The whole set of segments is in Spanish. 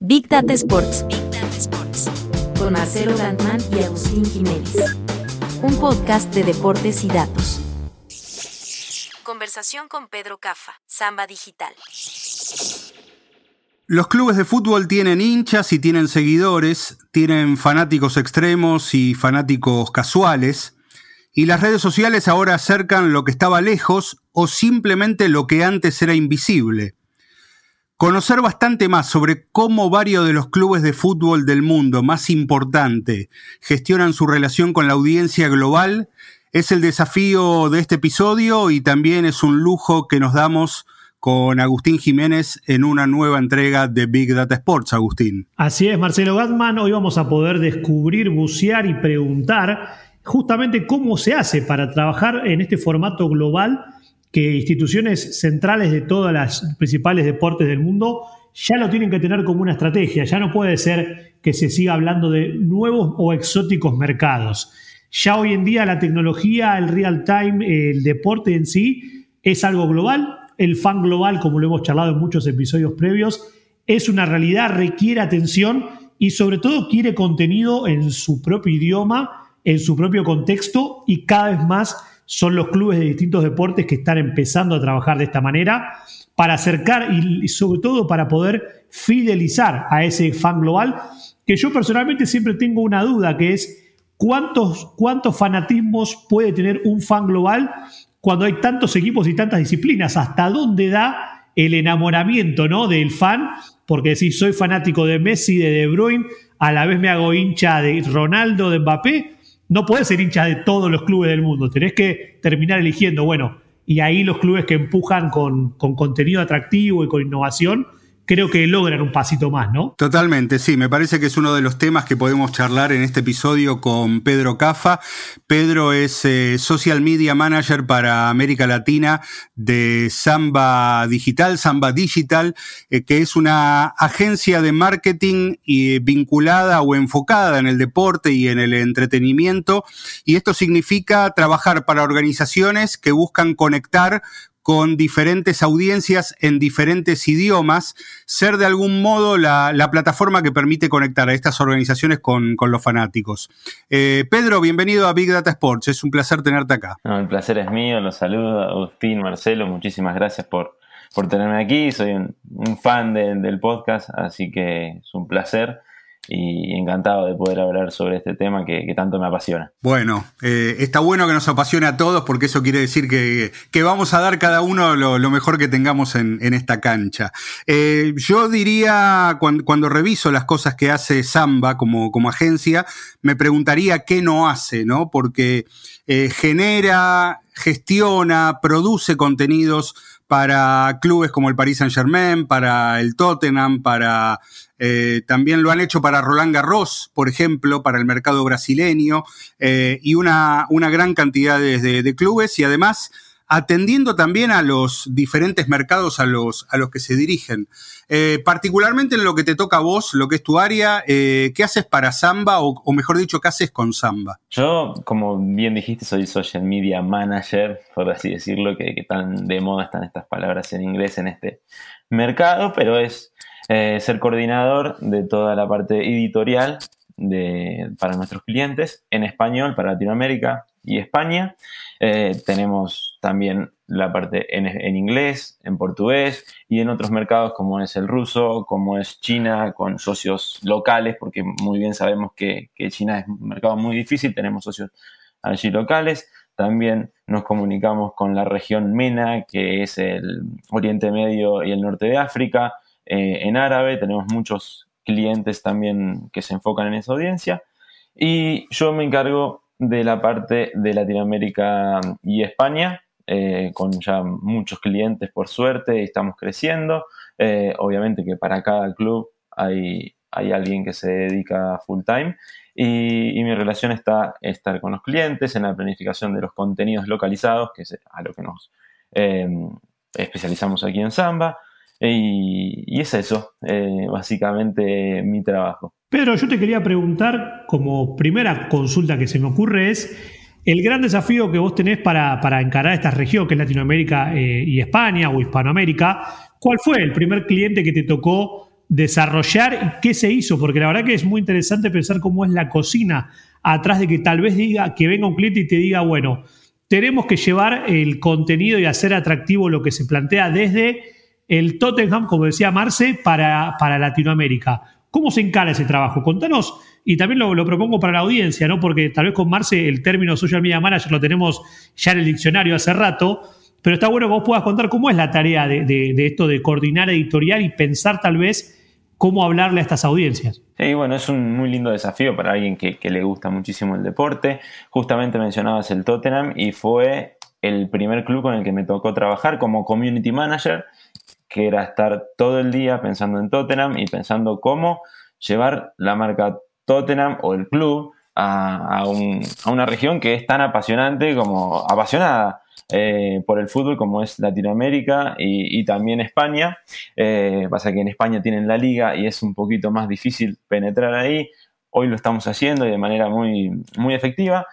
Big Data Sports. Con Marcelo Landman y Agustín Jiménez. Un podcast de deportes y datos. Conversación con Pedro Cafa, Samba Digital. Los clubes de fútbol tienen hinchas y tienen seguidores, tienen fanáticos extremos y fanáticos casuales, y las redes sociales ahora acercan lo que estaba lejos o simplemente lo que antes era invisible. Conocer bastante más sobre cómo varios de los clubes de fútbol del mundo más importante gestionan su relación con la audiencia global es el desafío de este episodio y también es un lujo que nos damos con Agustín Jiménez en una nueva entrega de Big Data Sports, Agustín. Así es, Marcelo Gatman. Hoy vamos a poder descubrir, bucear y preguntar justamente cómo se hace para trabajar en este formato global que instituciones centrales de todas las principales deportes del mundo ya lo tienen que tener como una estrategia. Ya no puede ser que se siga hablando de nuevos o exóticos mercados. Ya hoy en día la tecnología, el real time, el deporte en sí es algo global el fan global, como lo hemos charlado en muchos episodios previos, es una realidad, requiere atención y sobre todo quiere contenido en su propio idioma, en su propio contexto y cada vez más son los clubes de distintos deportes que están empezando a trabajar de esta manera para acercar y sobre todo para poder fidelizar a ese fan global, que yo personalmente siempre tengo una duda, que es cuántos, cuántos fanatismos puede tener un fan global cuando hay tantos equipos y tantas disciplinas? ¿Hasta dónde da el enamoramiento ¿no? del fan? Porque si soy fanático de Messi, de De Bruyne, a la vez me hago hincha de Ronaldo, de Mbappé, no puedes ser hincha de todos los clubes del mundo. Tenés que terminar eligiendo, bueno, y ahí los clubes que empujan con, con contenido atractivo y con innovación creo que logran un pasito más, ¿no? Totalmente, sí, me parece que es uno de los temas que podemos charlar en este episodio con Pedro Cafa. Pedro es eh, Social Media Manager para América Latina de Samba Digital, Samba Digital, eh, que es una agencia de marketing y, vinculada o enfocada en el deporte y en el entretenimiento. Y esto significa trabajar para organizaciones que buscan conectar con diferentes audiencias en diferentes idiomas, ser de algún modo la, plataforma que permite conectar a estas organizaciones con, los fanáticos. Eh, Pedro, bienvenido a Big Data Sports, es un placer tenerte acá. el placer es mío, los saludo, Agustín, Marcelo, muchísimas gracias por, por tenerme aquí, soy un, fan del podcast, así que es un placer y encantado de poder hablar sobre este tema que, tanto me apasiona. Bueno, eh, está bueno que nos apasione a todos porque eso quiere decir que, vamos a dar cada uno lo, mejor que tengamos en, esta cancha. Eh, yo diría, cuando, reviso las cosas que hace Samba como, como agencia, me preguntaría qué no hace, ¿no? Porque eh, genera, gestiona, produce contenidos para clubes como el Paris Saint Germain, para el Tottenham, para eh, también lo han hecho para Roland Garros, por ejemplo, para el mercado brasileño, eh, y una, una, gran cantidad de, clubes y además atendiendo también a los diferentes mercados a los, a los que se dirigen. Eh, particularmente en lo que te toca a vos, lo que es tu área, ¿qué haces para Samba o, mejor dicho, qué haces con Samba? Yo, como bien dijiste, soy social media manager, por así decirlo, que tan de moda están estas palabras en inglés en este mercado, pero es eh, ser coordinador de toda la parte editorial de, para nuestros clientes en español para Latinoamérica y España. Eh, tenemos también la parte en, inglés, en portugués y en otros mercados como es el ruso, como es China, con socios locales, porque muy bien sabemos que, que China es un mercado muy difícil, tenemos socios allí locales. También nos comunicamos con la región MENA, que es el Oriente Medio y el norte de África. Eh, en árabe, tenemos muchos clientes también que se enfocan en esa audiencia. Y yo me encargo de la parte de Latinoamérica y España, eh, con ya muchos clientes por suerte, estamos creciendo. Eh, obviamente que para cada club hay hay alguien que se dedica full time. Y, mi relación está estar con los clientes en la planificación de los contenidos localizados, que es a lo que nos especializamos aquí en Samba. Y, es eso, eh, básicamente mi trabajo. Pedro, yo te quería preguntar, como primera consulta que se me ocurre es, el gran desafío que vos tenés para, encarar esta región, que es Latinoamérica eh, y España o Hispanoamérica, ¿cuál fue el primer cliente que te tocó desarrollar y qué se hizo? Porque la verdad que es muy interesante pensar cómo es la cocina atrás de que tal vez diga que venga un cliente y te diga, bueno, tenemos que llevar el contenido y hacer atractivo lo que se plantea desde el Tottenham, como decía Marce, para, para Latinoamérica. ¿Cómo se encara ese trabajo? Contanos, y también lo, propongo para la audiencia, ¿no? Porque tal vez con Marce el término social media manager lo tenemos ya en el diccionario hace rato, pero está bueno que vos puedas contar cómo es la tarea de, esto de coordinar editorial y pensar tal vez cómo hablarle a estas audiencias. Sí, bueno, es un muy lindo desafío para alguien que, le gusta muchísimo el deporte. Justamente mencionabas el Tottenham y fue el primer club con el que me tocó trabajar como community manager que era estar todo el día pensando en Tottenham y pensando cómo llevar la marca Tottenham o el club a, una región que es tan apasionante como apasionada eh, por el fútbol como es Latinoamérica y, también España. Eh, pasa que en España tienen la liga y es un poquito más difícil penetrar ahí. Hoy lo estamos haciendo y de manera muy, muy efectiva,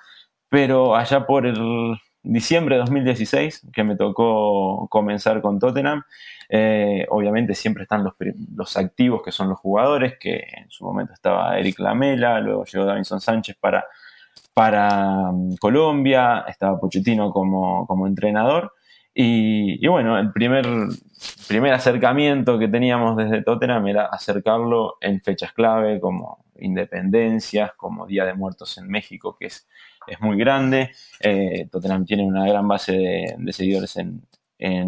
pero allá por el diciembre de 2016 que me tocó comenzar con Tottenham. Eh, obviamente siempre están los, activos que son los jugadores, que en su momento estaba Eric Lamela, luego llegó Davinson Sánchez para, para um, Colombia, estaba Pochettino como, como entrenador. Y, bueno, el primer, primer acercamiento que teníamos desde Tottenham era acercarlo en fechas clave como independencias, como Día de Muertos en México, que es es muy grande. Eh, Tottenham tiene una gran base de, seguidores en,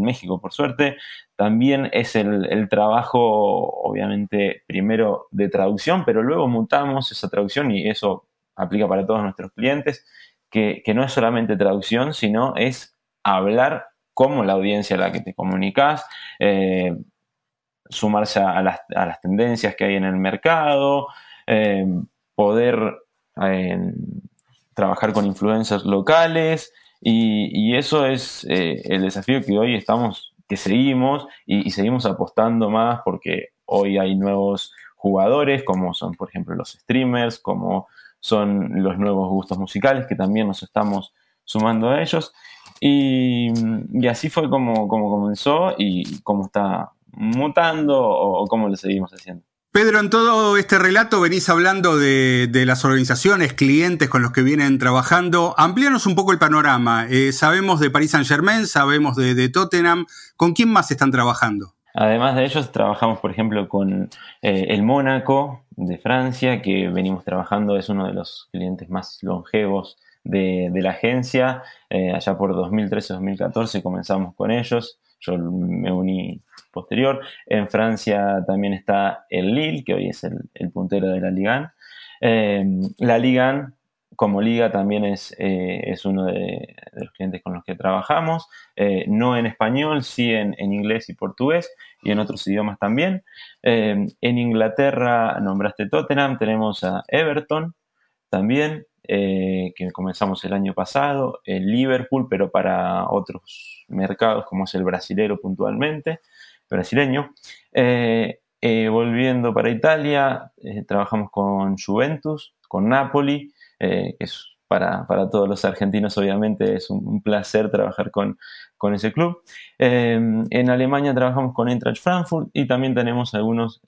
México, por suerte. También es el, trabajo, obviamente, primero de traducción, pero luego mutamos esa traducción y eso aplica para todos nuestros clientes, que, no es solamente traducción, sino es hablar como la audiencia a la que te comunicas, eh, sumarse a las, tendencias que hay en el mercado, eh, poder trabajar con influencers locales y, eso es eh, el desafío que hoy estamos, que seguimos y, seguimos apostando más porque hoy hay nuevos jugadores como son por ejemplo los streamers, como son los nuevos gustos musicales que también nos estamos sumando a ellos y, así fue como, como comenzó y cómo está mutando o, o cómo lo seguimos haciendo. Pedro, en todo este relato venís hablando de, las organizaciones, clientes con los que vienen trabajando. Amplíanos un poco el panorama. Eh, sabemos de Paris Saint Germain, sabemos de, Tottenham. ¿Con quién más están trabajando? Además de ellos, trabajamos, por ejemplo, con eh, el Mónaco de Francia, que venimos trabajando, es uno de los clientes más longevos de, la agencia. Eh, allá por 2013-2014 comenzamos con ellos. Yo me uní posterior. En Francia también está el Lille, que hoy es el, puntero de la Liga. Eh, la Liga como liga también es, eh, es uno de, los clientes con los que trabajamos, eh, no en español, sí en, inglés y portugués y en otros idiomas también. en Inglaterra nombraste Tottenham, tenemos a Everton también, que comenzamos el año pasado, el Liverpool, pero para otros mercados como es el brasilero puntualmente brasileño. Eh, eh, volviendo para Italia, eh, trabajamos con Juventus, con Napoli, que es para, todos los argentinos obviamente es un, placer trabajar con, con ese club. en Alemania trabajamos con Eintracht Frankfurt y también tenemos algunos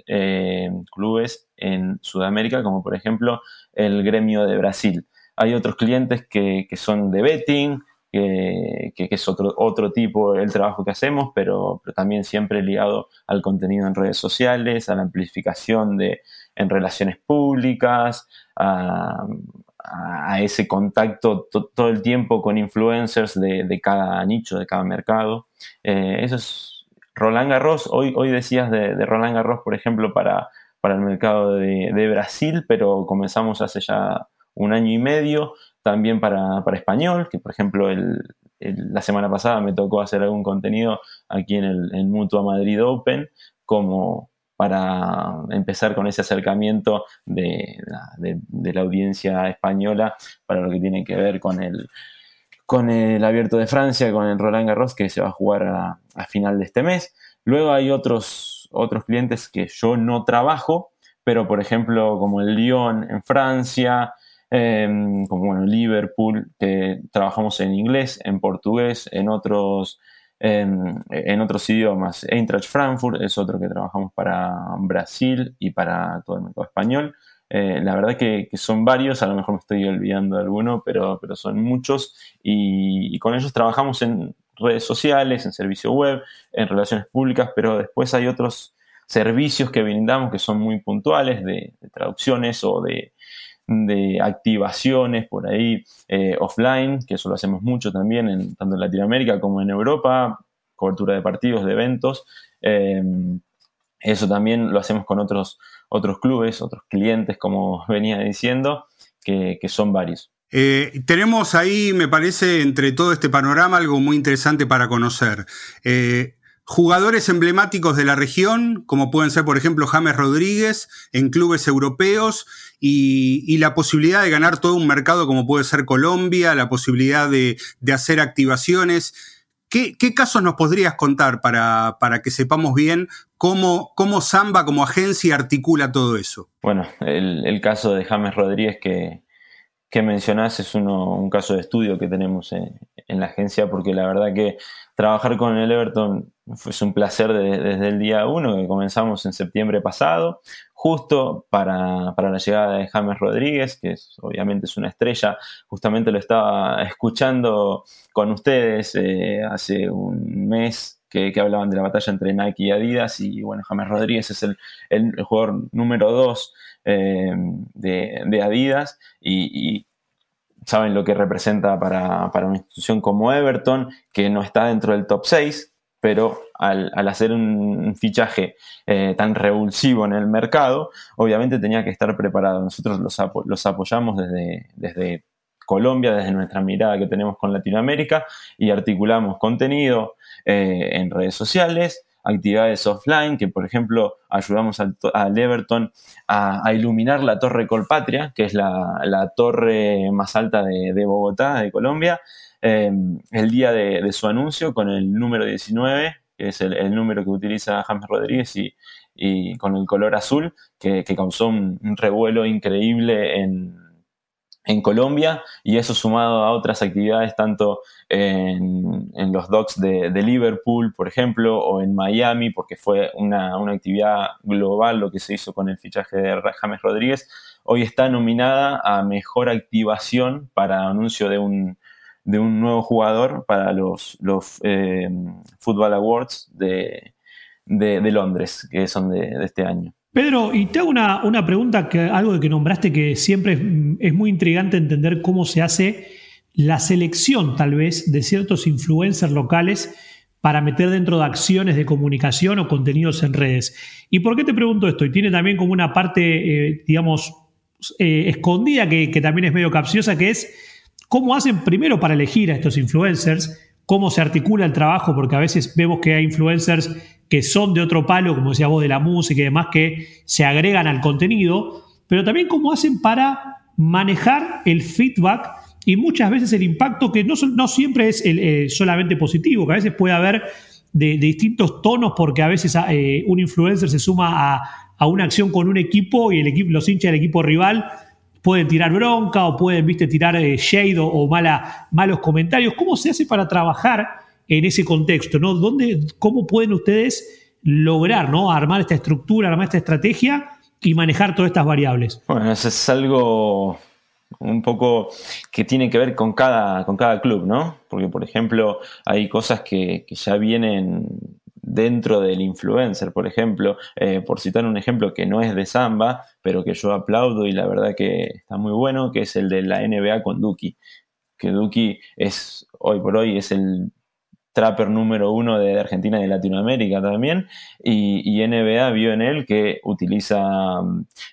clubes en Sudamérica, como por ejemplo el Gremio de Brasil. Hay otros clientes que, que son de betting, que, es otro, otro tipo el trabajo que hacemos, pero, también siempre ligado al contenido en redes sociales, a la amplificación de, en relaciones públicas, a, ese contacto todo el tiempo con influencers de, cada nicho, de cada mercado. Eh, eso es Roland Garros. Hoy, hoy decías de, Roland Garros, por ejemplo, para, para el mercado de, de Brasil, pero comenzamos hace ya un año y medio también para, español, que por ejemplo la semana pasada me tocó hacer algún contenido aquí en el Mutua Madrid Open como, para empezar con ese acercamiento de, la audiencia española para lo que tiene que ver con el, con el Abierto de Francia, con el Roland Garros que se va a jugar a, final de este mes. Luego hay otros, otros clientes que yo no trabajo, pero por ejemplo como el Lyon en Francia, em, como bueno, Liverpool, que trabajamos en inglés, en portugués, en otros en, otros idiomas. Eintracht Frankfurt es otro que trabajamos para Brasil y para todo el mercado español. Eh, la verdad que, son varios, a lo mejor me estoy olvidando de alguno, pero, pero son muchos y, con ellos trabajamos en redes sociales, en servicio web, en relaciones públicas, pero después hay otros servicios que brindamos que son muy puntuales de traducciones o de, de activaciones por ahí eh, offline, que eso lo hacemos mucho también, tanto en Latinoamérica como en Europa, cobertura de partidos, de eventos. Eh, eso también lo hacemos con otros, otros clubes, otros clientes, como venía diciendo, que, son varios. Eh, tenemos ahí, me parece, entre todo este panorama, algo muy interesante para conocer. Jugadores emblemáticos de la región, como pueden ser, por ejemplo, James Rodríguez en clubes europeos y, la posibilidad de ganar todo un mercado como puede ser Colombia, la posibilidad de, hacer activaciones. ¿Qué, casos nos podrías contar para, que sepamos bien cómo, cómo Samba como agencia articula todo eso? Bueno, el, caso de James Rodríguez que, que mencionás es un caso de estudio que tenemos en, en, la agencia porque la verdad que trabajar con el Everton fue un placer desde el día uno que comenzamos en septiembre pasado, justo para, la llegada de James Rodríguez, que obviamente es una estrella. Justamente lo estaba escuchando con ustedes eh, hace un mes que, hablaban de la batalla entre Nike y Adidas. Y bueno, James Rodríguez es el, jugador número dos eh, de, Adidas. y, saben lo que representa para, para, una institución como Everton, que no está dentro del top 6, pero al, hacer un, fichaje eh, tan revulsivo en el mercado, obviamente tenía que estar preparado. Nosotros los, apoyamos desde, desde Colombia, desde nuestra mirada que tenemos con Latinoamérica y articulamos contenido eh, en redes sociales, actividades offline, que por ejemplo ayudamos al, Everton a, iluminar la Torre Colpatria, que es la, torre más alta de, Bogotá, de Colombia, Em, el día de, su anuncio con el número 19, que es el, número que utiliza James Rodríguez y, con el color azul, que, causó un, revuelo increíble en, Colombia y eso sumado a otras actividades tanto en, los docks de, Liverpool, por ejemplo, o en Miami, porque fue una, una, actividad global lo que se hizo con el fichaje de James Rodríguez, hoy está nominada a Mejor Activación para anuncio de un, de un nuevo jugador para los, los eh, Football Awards de, Londres, que son de, este año. Pedro, y te hago una, una pregunta, que, algo que nombraste que siempre es, muy intrigante entender cómo se hace la selección, tal vez, de ciertos influencers locales para meter dentro de acciones de comunicación o contenidos en redes. ¿Y por qué te pregunto esto? Y tiene también como una parte, eh, digamos, eh, escondida que, que, también es medio capciosa, que es ¿Cómo hacen primero para elegir a estos influencers? ¿Cómo se articula el trabajo? Porque a veces vemos que hay influencers que son de otro palo, como decía vos, de la música y demás, que se agregan al contenido, pero también cómo hacen para manejar el feedback y muchas veces el impacto que no, siempre es eh, solamente positivo, que a veces puede haber de, distintos tonos porque a veces eh, un influencer se suma a, a, una acción con un equipo y el equipo, los hinchas del equipo rival pueden tirar bronca o pueden, viste, tirar eh, shade o, malos comentarios. ¿Cómo se hace para trabajar en ese contexto? ¿no? ¿Dónde, ¿Cómo pueden ustedes lograr ¿no? armar esta estructura, armar esta estrategia y manejar todas estas variables? Bueno, eso es algo un poco que tiene que ver con cada, con cada club, ¿no? Porque, por ejemplo, hay cosas que, que ya vienen dentro del influencer, por ejemplo, eh, por citar un ejemplo que no es de Samba, pero que yo aplaudo y la verdad que está muy bueno, que es el de la NBA con Duki. Que Duki es, hoy por hoy, es el trapper número uno de Argentina y de Latinoamérica también, y, NBA vio en él que utiliza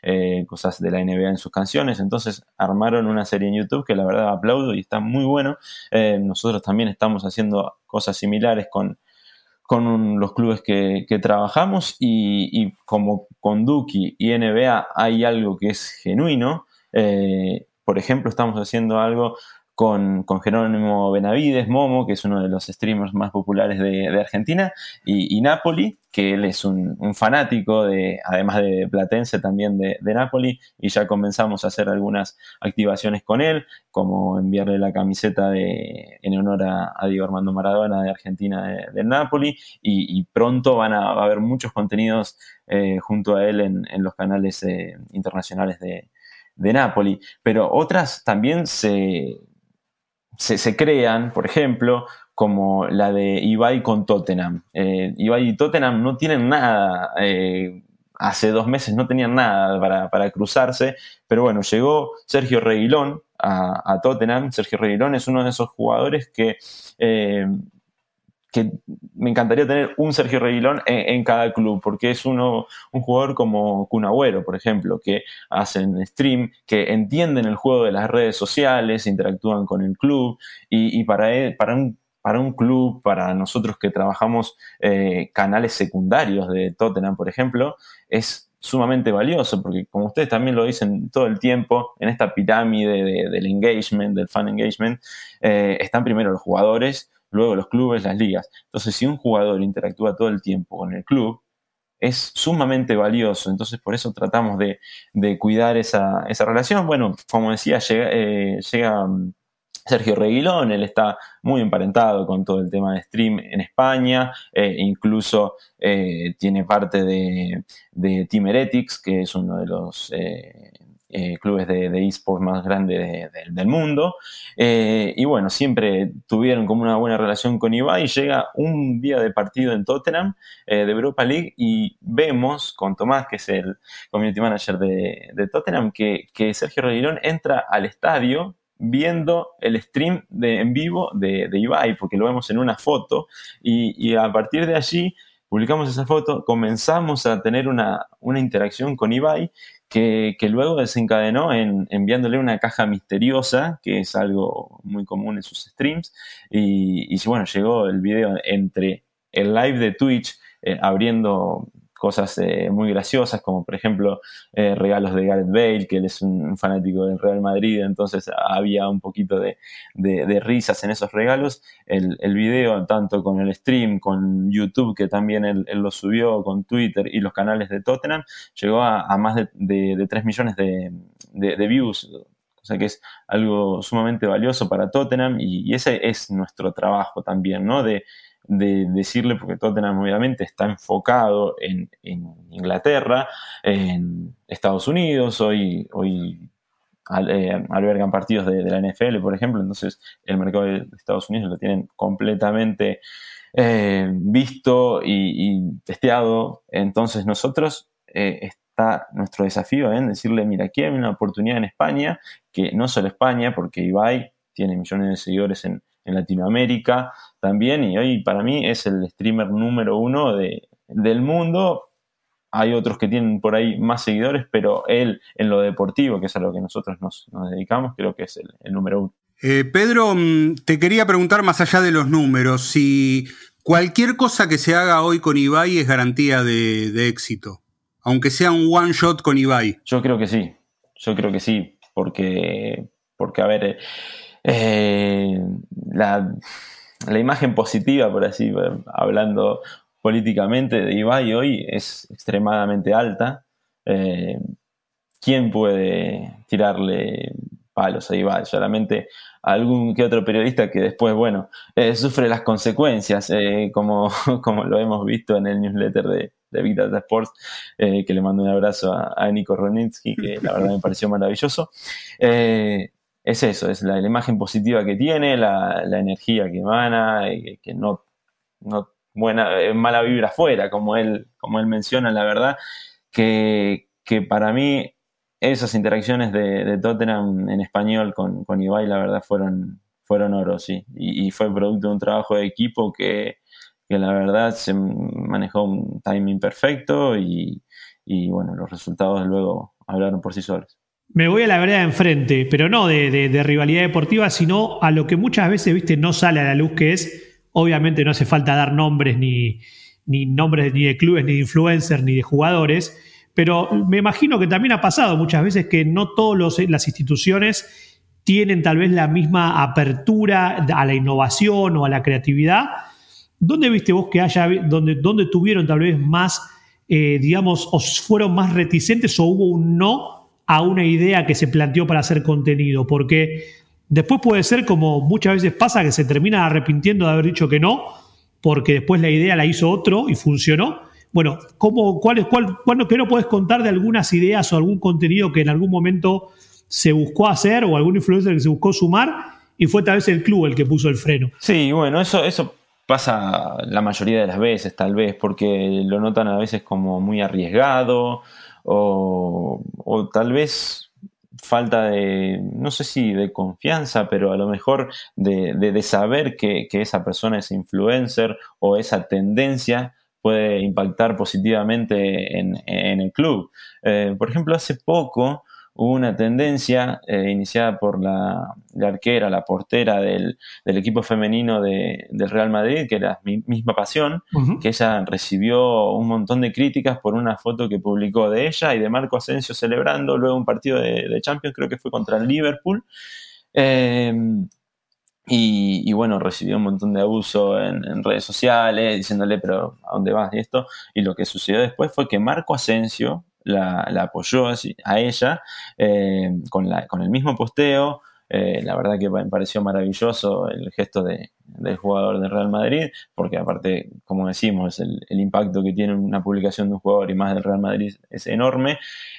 eh, cosas de la NBA en sus canciones, entonces armaron una serie en YouTube que la verdad aplaudo y está muy bueno. Eh, nosotros también estamos haciendo cosas similares con con los clubes que, trabajamos y, como con Duki y NBA hay algo que es genuino. Eh, por ejemplo, estamos haciendo algo con, Jerónimo Benavides, Momo, que es uno de los streamers más populares de, Argentina, y, Napoli, que él es un, fanático, de, además de Platense, también de, Napoli, y ya comenzamos a hacer algunas activaciones con él, como enviarle la camiseta de, en honor a, Diego Armando Maradona de Argentina de, Napoli, y, pronto van a, haber muchos contenidos eh, junto a él en, los canales eh, internacionales de, de Napoli, pero otras también se, se, crean, por ejemplo, como la de Ibai con Tottenham. Eh, Ibai y Tottenham no tienen nada, eh, hace dos meses no tenían nada para, cruzarse, pero bueno, llegó Sergio Reguilón a, Tottenham. Sergio Reguilón es uno de esos jugadores que eh, que me encantaría tener un Sergio Reguilón en, cada club, porque es uno, un jugador como Kun por ejemplo, que hacen stream, que entienden el juego de las redes sociales, interactúan con el club, y, para, para un para un club, para nosotros que trabajamos eh, canales secundarios de Tottenham, por ejemplo, es sumamente valioso, porque como ustedes también lo dicen todo el tiempo, en esta pirámide del engagement, del fan engagement, eh, están primero los jugadores, luego los clubes, las ligas. Entonces, si un jugador interactúa todo el tiempo con el club, es sumamente valioso. Entonces, por eso tratamos de, cuidar esa, relación. Bueno, como decía, llega, eh, mm, Sergio Reguilón, él está muy emparentado con todo el tema de stream en España, eh, incluso eh, tiene parte de, de Team Heretics, que es uno de los eh, clubes de, esports más grandes del mundo. Eh, y bueno, siempre tuvieron como una buena relación con Ibai. Llega un día de partido en Tottenham eh, de Europa League y vemos con Tomás, que es el community manager de, Tottenham, que, Sergio Reguilón entra al estadio viendo el stream en vivo de, Ibai, porque lo vemos en una foto, y, a partir de allí publicamos esa foto, comenzamos a tener una, una interacción con Ibai que, luego desencadenó en enviándole una caja misteriosa, que es algo muy común en sus streams, y, bueno, llegó el video entre el live de Twitch eh, abriendo cosas eh, muy graciosas, como por ejemplo eh, regalos de Gareth Bale, que él es un fanático del Real Madrid, entonces había un poquito de, risas en esos regalos. El, video, tanto con el stream, con YouTube, que también él, lo subió, con Twitter y los canales de Tottenham, llegó a, más de, de, 3 millones de, views. O sea que es algo sumamente valioso para Tottenham y, y ese es nuestro trabajo también, ¿no? De, de decirle, porque Tottenham obviamente está enfocado en, Inglaterra, en Estados Unidos, hoy, hoy eh, albergan partidos de, la NFL, por ejemplo, entonces el mercado de Estados Unidos lo tienen completamente eh, visto y, testeado, entonces nosotros eh, está nuestro desafío en decirle, mira, aquí hay una oportunidad en España, que no solo España, porque Ibai tiene millones de seguidores en, en Latinoamérica también, y hoy para mí es el streamer número uno de, del mundo. Hay otros que tienen por ahí más seguidores, pero él en lo deportivo, que es a lo que nosotros nos, dedicamos, creo que es el, número uno. Eh, Pedro, mm, te quería preguntar más allá de los números, si cualquier cosa que se haga hoy con Ibai es garantía de, de éxito, aunque sea un one shot con Ibai. Yo creo que sí, yo creo que sí, porque, porque a ver, eh, la, imagen positiva, por así, hablando políticamente, de Ibai hoy es extremadamente alta. Eh, ¿Quién puede tirarle palos a Ibai? Solamente algún que otro periodista que después, bueno, eh, sufre las consecuencias, como, como lo hemos visto en el newsletter de, de Big Sports, que le mando un abrazo a, Nico Ronitsky, que la verdad me pareció maravilloso es eso, es la, imagen positiva que tiene, la, energía que emana, que no, no buena, eh, mala vibra afuera, como él, como él menciona, la verdad, que, para mí esas interacciones de, Tottenham en español con, con, Ibai, la verdad, fueron, fueron oro, sí. Y, fue producto de un trabajo de equipo que, la verdad se manejó un timing perfecto y, y bueno, los resultados luego hablaron por sí solos. Me voy a la vereda de enfrente, pero no de, rivalidad deportiva, sino a lo que muchas veces, viste, no sale a la luz, que es Obviamente no hace falta dar nombres ni, nombres ni de clubes, ni de influencers, ni de jugadores, pero me imagino que también ha pasado muchas veces que no todas las instituciones tienen tal vez la misma apertura a la innovación o a la creatividad. ¿Dónde viste vos que haya, donde, donde tuvieron tal vez más, eh, digamos, o fueron más reticentes o hubo un no a una idea que se planteó para hacer contenido? Porque después puede ser como muchas veces pasa que se termina arrepintiendo de haber dicho que no, porque después la idea la hizo otro y funcionó. Bueno, ¿cómo, cuál, cuál, cuál, ¿qué no puedes contar de algunas ideas o algún contenido que en algún momento se buscó hacer o algún influencer que se buscó sumar y fue tal vez el club el que puso el freno? Sí, bueno, eso, eso pasa la mayoría de las veces, tal vez, porque lo notan a veces como muy arriesgado o, o tal vez falta de, no sé si de confianza, pero a lo mejor de, de, saber que, que, esa persona es influencer o esa tendencia puede impactar positivamente en, en el club. Eh, por ejemplo, hace poco hubo una tendencia eh, iniciada por la, arquera, la portera del, equipo femenino de, del Real Madrid, que era mi misma pasión, que ella recibió un montón de críticas por una foto que publicó de ella y de Marco Asensio celebrando luego un partido de, Champions, creo que fue contra el Liverpool. Em, y, bueno, recibió un montón de abuso en, redes sociales, diciéndole, pero ¿a dónde vas? Y esto. Y lo que sucedió después fue que Marco Asensio, la, apoyó a ella eh, con, la, con el mismo posteo. Eh, la verdad que me pareció maravilloso el gesto de, del jugador del Real Madrid, porque aparte, como decimos, el, impacto que tiene una publicación de un jugador y más del Real Madrid es enorme.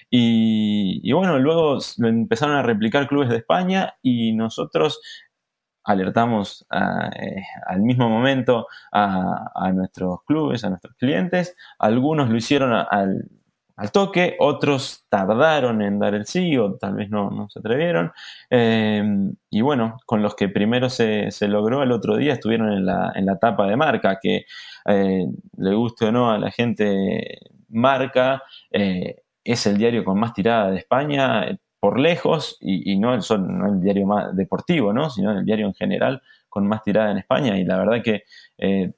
Y, bueno, luego lo empezaron a replicar clubes de España y nosotros alertamos eh, al mismo momento a, nuestros clubes, a nuestros clientes. Algunos lo hicieron al, al toque, otros tardaron en dar el sí o tal vez no, se atrevieron. Em, y bueno, con los que primero se, logró el otro día estuvieron en la, en la tapa de marca, que eh, le guste o no a la gente, marca eh, es el diario con más tirada de España eh, por lejos y, no, el, no el diario más deportivo, ¿no? sino el diario en general con más tirada en España y la verdad que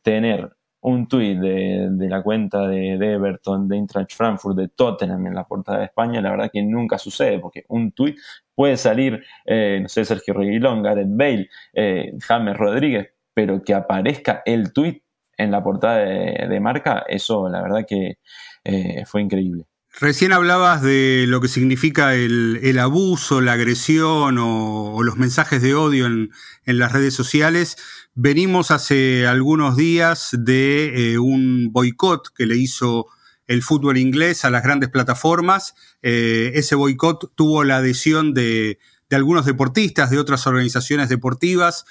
tener un tuit de, la cuenta de, Everton, de Eintracht Frankfurt, de Tottenham en la portada de España, la verdad que nunca sucede, porque un tuit puede salir, eh, no sé, Sergio Reguilón, Gareth Bale, eh, James Rodríguez, pero que aparezca el tuit en la portada de, marca, eso la verdad que eh, fue increíble. Recién hablabas de lo que significa el, abuso, la agresión o, los mensajes de odio en, las redes sociales. Venimos hace algunos días de eh, un boicot que le hizo el fútbol inglés a las grandes plataformas. Eh, ese boicot tuvo la adhesión de, algunos deportistas, de otras organizaciones deportivas.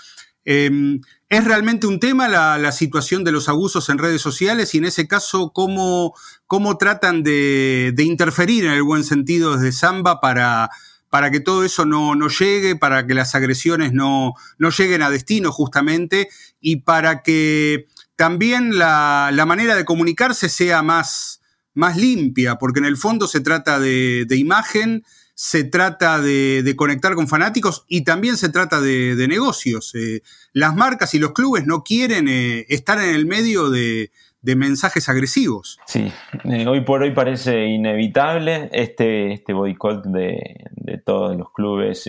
Em, ¿Es realmente un tema la, situación de los abusos en redes sociales y en ese caso cómo, cómo tratan de, interferir en el buen sentido desde Samba para, para que todo eso no, llegue, para que las agresiones no, no, lleguen a destino justamente y para que también la, manera de comunicarse sea más, más limpia, porque en el fondo se trata de, de imagen, se trata de, conectar con fanáticos y también se trata de, negocios. Eh, las marcas y los clubes no quieren eh, estar en el medio de, mensajes agresivos. Sí, eh, hoy por hoy parece inevitable este, este boicot de, todos los clubes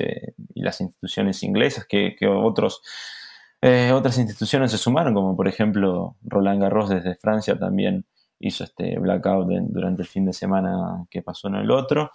y las instituciones inglesas que, otros, otras instituciones se sumaron, como por ejemplo Roland Garros desde Francia también hizo este blackout durante el fin de semana que pasó en el otro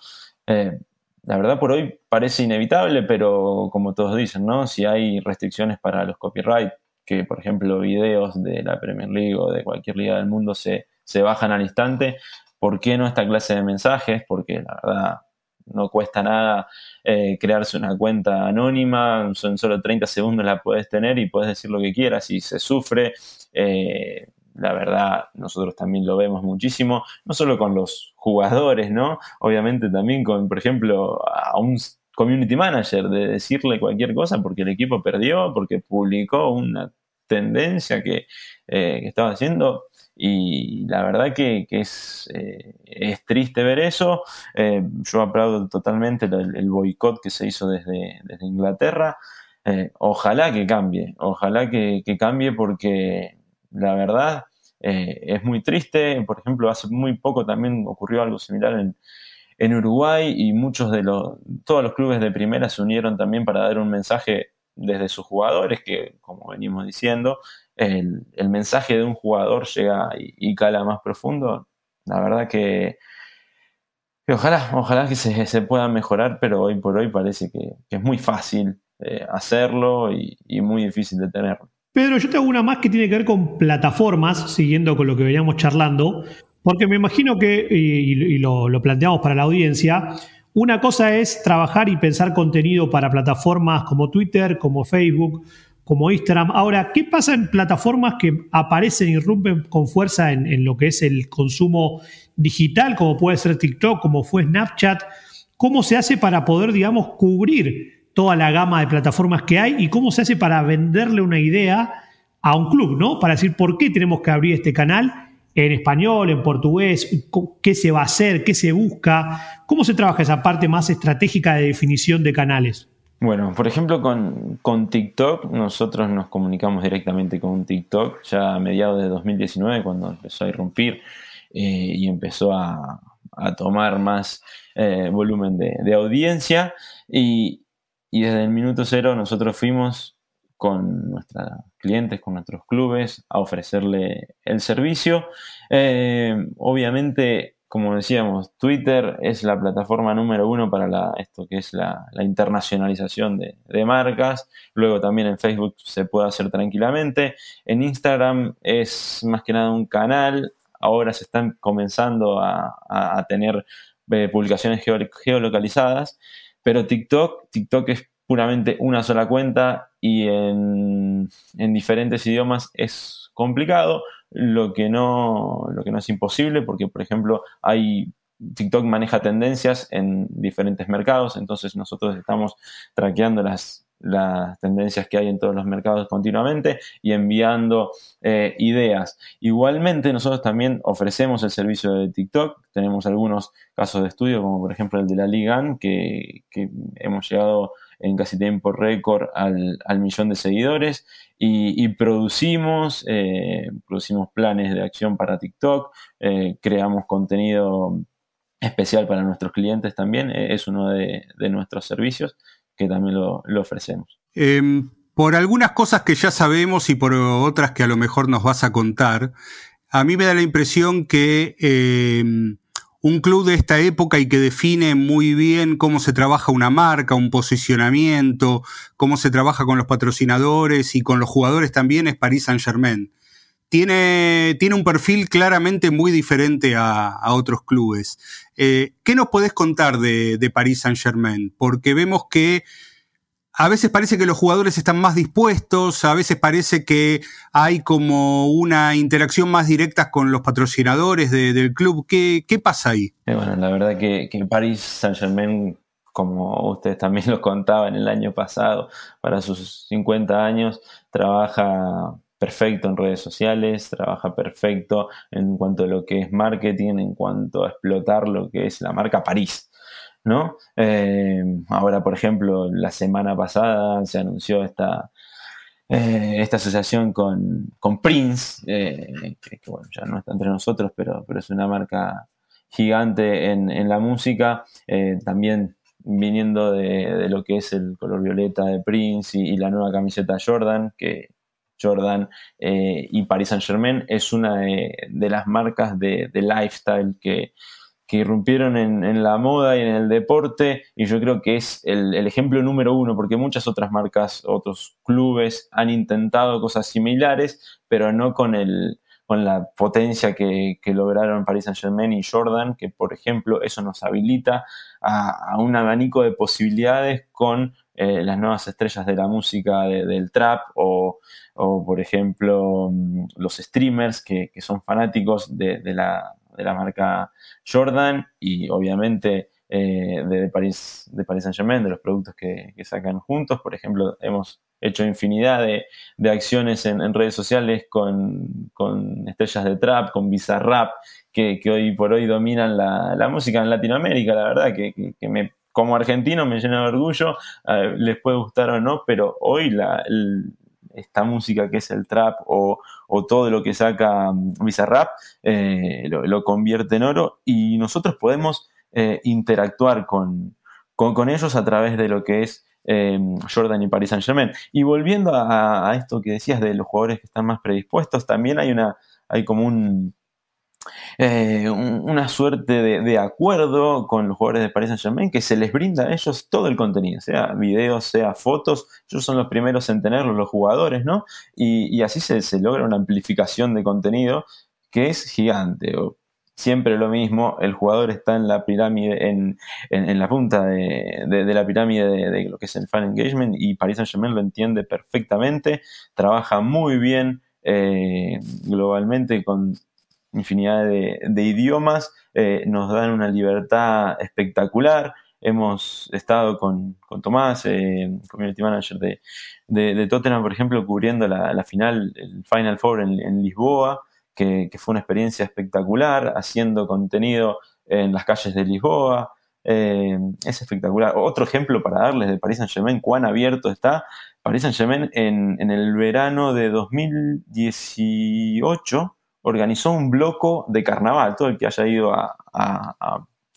la verdad por hoy parece inevitable, pero como todos dicen, ¿no? Si hay restricciones para los copyright, que por ejemplo videos de la Premier League o de cualquier liga del mundo se, se bajan al instante, ¿por qué no esta clase de mensajes? Porque la verdad no cuesta nada eh, crearse una cuenta anónima, son solo 30 segundos la puedes tener y puedes decir lo que quieras. Si se sufre, eh, la verdad, nosotros también lo vemos muchísimo, no solo con los jugadores, ¿no? Obviamente también con, por ejemplo, a un community manager de decirle cualquier cosa porque el equipo perdió, porque publicó una tendencia que, eh, estaba haciendo. Y la verdad que, es, eh, es, triste ver eso. Eh, yo aplaudo totalmente el, boicot que se hizo desde, Inglaterra. Ojalá que cambie, ojalá que, cambie porque la verdad es muy triste. Por ejemplo, hace muy poco también ocurrió algo similar en, en Uruguay y muchos de los, todos los clubes de primera se unieron también para dar un mensaje desde sus jugadores, que como venimos diciendo, el, mensaje de un jugador llega y, cala más profundo. La verdad que, ojalá, ojalá que se, se, pueda mejorar, pero hoy por hoy parece que, es muy fácil eh, hacerlo y, muy difícil de tenerlo. Pedro, yo te hago una más que tiene que ver con plataformas, siguiendo con lo que veníamos charlando, porque me imagino que, y, lo, planteamos para la audiencia, una cosa es trabajar y pensar contenido para plataformas como Twitter, como Facebook, como Instagram. Ahora, ¿qué pasa en plataformas que aparecen y rompen con fuerza en, lo que es el consumo digital, como puede ser TikTok, como fue Snapchat? ¿Cómo se hace para poder, digamos, cubrir toda la gama de plataformas que hay y cómo se hace para venderle una idea a un club, ¿no? Para decir por qué tenemos que abrir este canal en español, en portugués, qué se va a hacer, qué se busca, cómo se trabaja esa parte más estratégica de definición de canales. Bueno, por ejemplo, con, TikTok, nosotros nos comunicamos directamente con TikTok ya a mediados de 2019, cuando empezó a irrumpir eh, y empezó a, tomar más eh, volumen de, audiencia. Y, y desde el minuto cero nosotros fuimos con nuestros clientes, con nuestros clubes, a ofrecerle el servicio. Eh, obviamente, como decíamos, Twitter es la plataforma número uno para esto que es la, internacionalización de, marcas. Luego también en Facebook se puede hacer tranquilamente. En Instagram es más que nada un canal. Ahora se están comenzando a, tener eh, publicaciones geolocalizadas. Pero TikTok, TikTok es puramente una sola cuenta y en, diferentes idiomas es complicado, lo que, no, lo que no es imposible, porque por ejemplo hay TikTok maneja tendencias en diferentes mercados, entonces nosotros estamos traqueando las, las tendencias que hay en todos los mercados continuamente y enviando eh, ideas. Igualmente nosotros también ofrecemos el servicio de TikTok, tenemos algunos casos de estudio, como por ejemplo el de la Ligan, que, que hemos llegado en casi tiempo récord al, millón de seguidores y, producimos, eh, producimos planes de acción para TikTok, eh, creamos contenido especial para nuestros clientes también, eh, es uno de, nuestros servicios que también lo, lo ofrecemos. Em, por algunas cosas que ya sabemos y por otras que a lo mejor nos vas a contar, a mí me da la impresión que em, un club de esta época y que define muy bien cómo se trabaja una marca, un posicionamiento, cómo se trabaja con los patrocinadores y con los jugadores también es Paris Saint Germain. Tiene, tiene un perfil claramente muy diferente a, otros clubes. Eh, ¿Qué nos podés contar de, de Paris Saint Germain? Porque vemos que a veces parece que los jugadores están más dispuestos, a veces parece que hay como una interacción más directa con los patrocinadores del club. ¿Qué, pasa ahí? Eh, bueno, la verdad que, que Paris Saint Germain, como ustedes también lo contaban el año pasado, para sus 50 años, trabaja perfecto en redes sociales, trabaja perfecto en cuanto a lo que es marketing, en cuanto a explotar lo que es la marca París. ¿No? Eh, ahora, por ejemplo, la semana pasada se anunció esta, eh, esta asociación con, Prince, eh, que, bueno, ya no está entre nosotros, pero, pero es una marca gigante en, la música, también viniendo de, lo que es el color violeta de Prince y, la nueva camiseta Jordan, que Jordan y Paris Saint Germain es una de, las marcas de lifestyle que, que irrumpieron en, la moda y en el deporte, y yo creo que es el, ejemplo número uno, porque muchas otras marcas, otros clubes han intentado cosas similares, pero no con, el, con la potencia que, lograron Paris Saint Germain y Jordan, que por ejemplo eso nos habilita a, un abanico de posibilidades con eh, las nuevas estrellas de la música del trap o, por ejemplo mm, los streamers que, son fanáticos de la de la marca Jordan y obviamente eh, de, París, de Paris Saint Germain, de los productos que, sacan juntos. Por ejemplo, hemos hecho infinidad de, acciones en, redes sociales con, estrellas de trap, con Bizarrap, que, que hoy por hoy dominan la, música en Latinoamérica. La verdad que, me como argentino me llena de orgullo, eh, les puede gustar o no, pero hoy la, esta música que es el trap o, todo lo que saca mm, Bizarrap eh, lo, convierte en oro y nosotros podemos eh, interactuar con, con, ellos a través de lo que es Jordan y Paris Saint Germain. Y volviendo a, a, esto que decías de los jugadores que están más predispuestos, también hay una, hay como un, eh, una suerte de, acuerdo con los jugadores de Paris Saint Germain que se les brinda a ellos todo el contenido, sea videos, sea fotos, ellos son los primeros en tenerlo, los jugadores, ¿no? Y, así se, logra una amplificación de contenido que es gigante. Siempre lo mismo, el jugador está en la pirámide, en, la punta de, la pirámide de, lo que es el fan engagement y Paris Saint Germain lo entiende perfectamente, trabaja muy bien eh, globalmente con infinidad de, idiomas, eh, nos dan una libertad espectacular. Hemos estado con, Tomás, eh, community manager de, de, Tottenham, por ejemplo, cubriendo la, final, el Final Four en, Lisboa, que, fue una experiencia espectacular, haciendo contenido en las calles de Lisboa. Eh, es espectacular. Otro ejemplo para darles de Paris Saint Germain, cuán abierto está. Paris Saint Germain en, en el verano de 2018 organizó un bloco de carnaval. Todo el que haya ido a,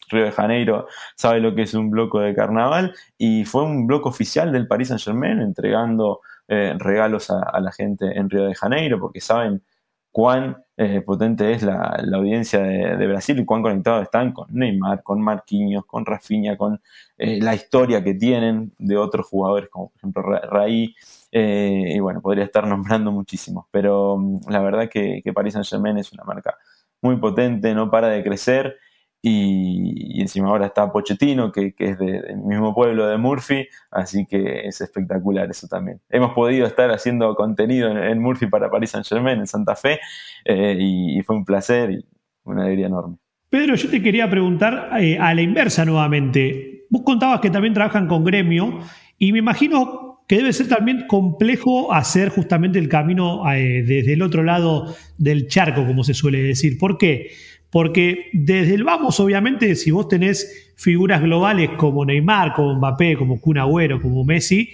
Río de Janeiro sabe lo que es un bloco de carnaval y fue un bloco oficial del Paris Saint Germain entregando eh, regalos a, la gente en Río de Janeiro porque saben cuán eh, potente es la, audiencia de, Brasil y cuán conectados están con Neymar, con Marquinhos, con Rafinha, con eh, la historia que tienen de otros jugadores como por ejemplo Raí eh, y bueno, podría estar nombrando muchísimos, pero mm, la verdad que, que Paris Saint Germain es una marca muy potente, no para de crecer. Y, encima ahora está Pochettino, que, es del mismo pueblo de Murphy, así que es espectacular eso también. Hemos podido estar haciendo contenido en, Murphy para Paris Saint Germain, en Santa Fe, eh, y, fue un placer y una alegría enorme. Pedro, yo te quería preguntar eh, a la inversa nuevamente. Vos contabas que también trabajan con gremio y me imagino que debe ser también complejo hacer justamente el camino eh, desde el otro lado del charco, como se suele decir. ¿Por qué? Porque desde el vamos, obviamente, si vos tenés figuras globales como Neymar, como Mbappé, como Kun Agüero, como Messi,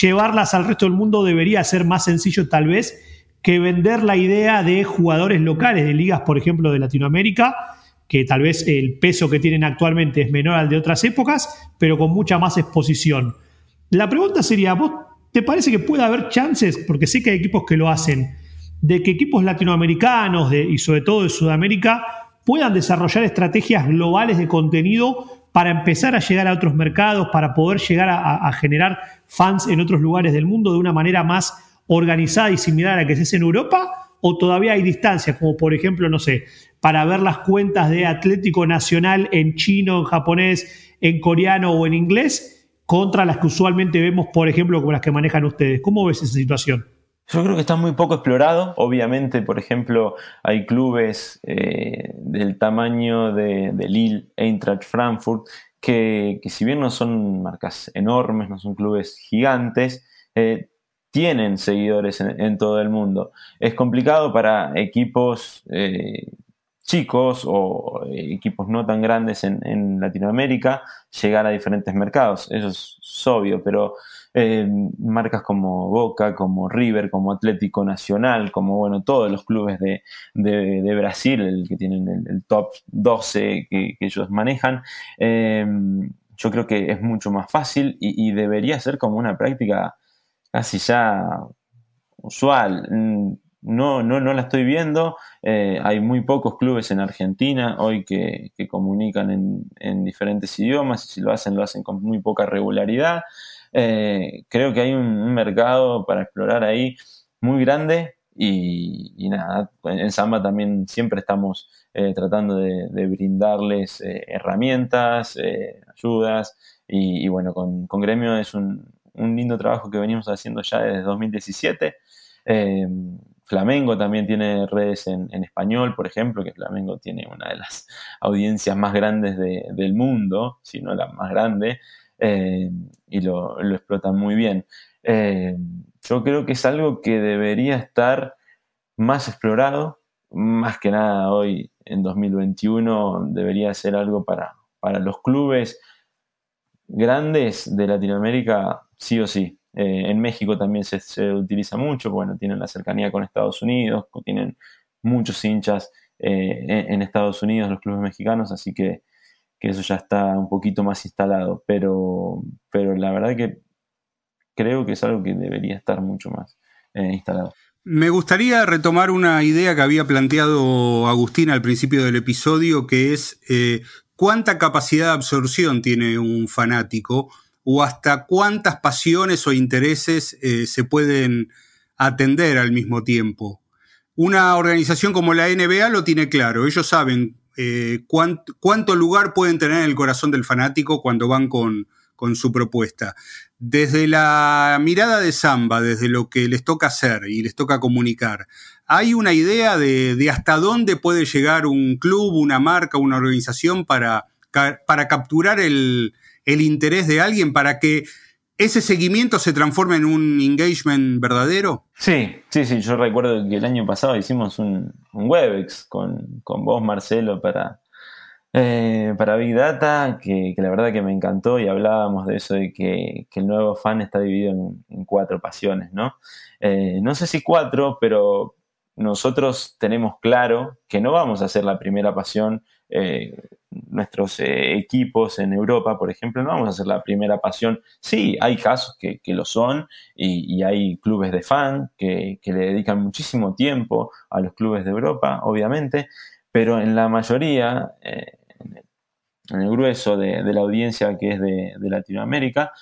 llevarlas al resto del mundo debería ser más sencillo tal vez que vender la idea de jugadores locales de ligas, por ejemplo, de Latinoamérica, que tal vez el peso que tienen actualmente es menor al de otras épocas, pero con mucha más exposición. La pregunta sería, ¿vos te parece que puede haber chances, porque sé que hay equipos que lo hacen, de que equipos latinoamericanos y sobre todo de Sudamérica puedan desarrollar estrategias globales de contenido para empezar a llegar a otros mercados, para poder llegar a, generar fans en otros lugares del mundo de una manera más organizada y similar a la que se hace en Europa? ¿O todavía hay distancias, como por ejemplo, no sé, para ver las cuentas de Atlético Nacional en chino, en japonés, en coreano o en inglés? Contra las que usualmente vemos, por ejemplo, como las que manejan ustedes. ¿Cómo ves esa situación? Yo creo que está muy poco explorado. Obviamente, por ejemplo, hay clubes eh, del tamaño de, Lille, Eintracht, Frankfurt, que, si bien no son marcas enormes, no son clubes gigantes, eh, tienen seguidores en, todo el mundo. Es complicado para equipos eh, chicos o equipos no tan grandes en, Latinoamérica llegar a diferentes mercados. Eso es, obvio, pero eh, marcas como Boca, como River, como Atlético Nacional, como bueno, todos los clubes de, Brasil, el que tienen el, top 12 que, ellos manejan, eh, yo creo que es mucho más fácil y, y debería ser como una práctica casi ya usual mm, no, no, no la estoy viendo. Eh, hay muy pocos clubes en Argentina hoy que, comunican en, diferentes idiomas y si lo hacen, lo hacen con muy poca regularidad. Eh, creo que hay un, mercado para explorar ahí muy grande y, nada, en Samba también siempre estamos eh, tratando de, brindarles herramientas, ayudas y, bueno, con, Gremio es un, un, lindo trabajo que venimos haciendo ya desde 2017. Flamengo también tiene redes en, español, por ejemplo, que Flamengo tiene una de las audiencias más grandes del mundo, si no la más grande, eh, y lo, explotan muy bien. Eh, yo creo que es algo que debería estar más explorado, más que nada hoy en 2021 debería ser algo para, para los clubes grandes de Latinoamérica, sí o sí. Eh, en México también se, utiliza mucho, bueno, tienen la cercanía con Estados Unidos, tienen muchos hinchas eh, en, Estados Unidos, los clubes mexicanos, así que, eso ya está un poquito más instalado, pero, pero la verdad que creo que es algo que debería estar mucho más eh, instalado. Me gustaría retomar una idea que había planteado Agustín al principio del episodio, que es cuánta capacidad de absorción tiene un fanático o hasta cuántas pasiones o intereses eh, se pueden atender al mismo tiempo. Una organización como la NBA lo tiene claro, ellos saben eh, cuánto, lugar pueden tener en el corazón del fanático cuando van con, su propuesta. Desde la mirada de Samba, desde lo que les toca hacer y les toca comunicar, ¿hay una idea de, de hasta dónde puede llegar un club, una marca, una organización para, para capturar el, el interés de alguien para que ese seguimiento se transforme en un engagement verdadero? Sí, sí, sí. Yo recuerdo que el año pasado hicimos un, Webex con, vos, Marcelo, para, eh, para Big Data, que, la verdad que me encantó y hablábamos de eso, de que, el nuevo fan está dividido en, cuatro pasiones, ¿no? Eh, no sé si cuatro, pero nosotros tenemos claro que no vamos a ser la primera pasión eh, nuestros eh, equipos en Europa, por ejemplo, no vamos a ser la primera pasión. Sí, hay casos que, lo son y, hay clubes de fan que, le dedican muchísimo tiempo a los clubes de Europa, obviamente, pero en la mayoría, eh, en, el, grueso de, la audiencia que es de, Latinoamérica,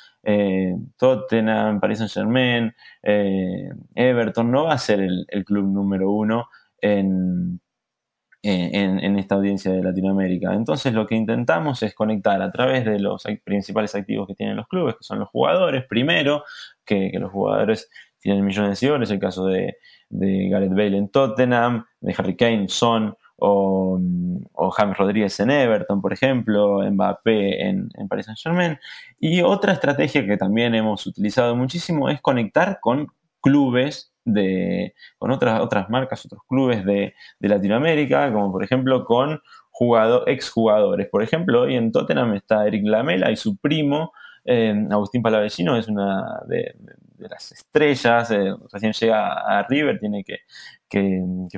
Tottenham, Paris Saint Germain, Everton no va a ser el club número uno en en, esta audiencia de Latinoamérica. Entonces lo que intentamos es conectar a través de los principales activos que tienen los clubes, que son los jugadores, primero, que, los jugadores tienen millones de seguidores, el caso de, Gareth Bale en Tottenham, de Harry Kane, Son o, James Rodríguez en Everton, por ejemplo, Mbappé en, en Paris Saint Germain. Y otra estrategia que también hemos utilizado muchísimo es conectar con clubes de, con otras, otras marcas, otros clubes de, Latinoamérica, como por ejemplo con jugador, exjugadores. Por ejemplo, hoy en Tottenham está Eric Lamela y su primo, eh, Agustín Palavecino, es una de, las estrellas, eh, recién llega a River, tiene que,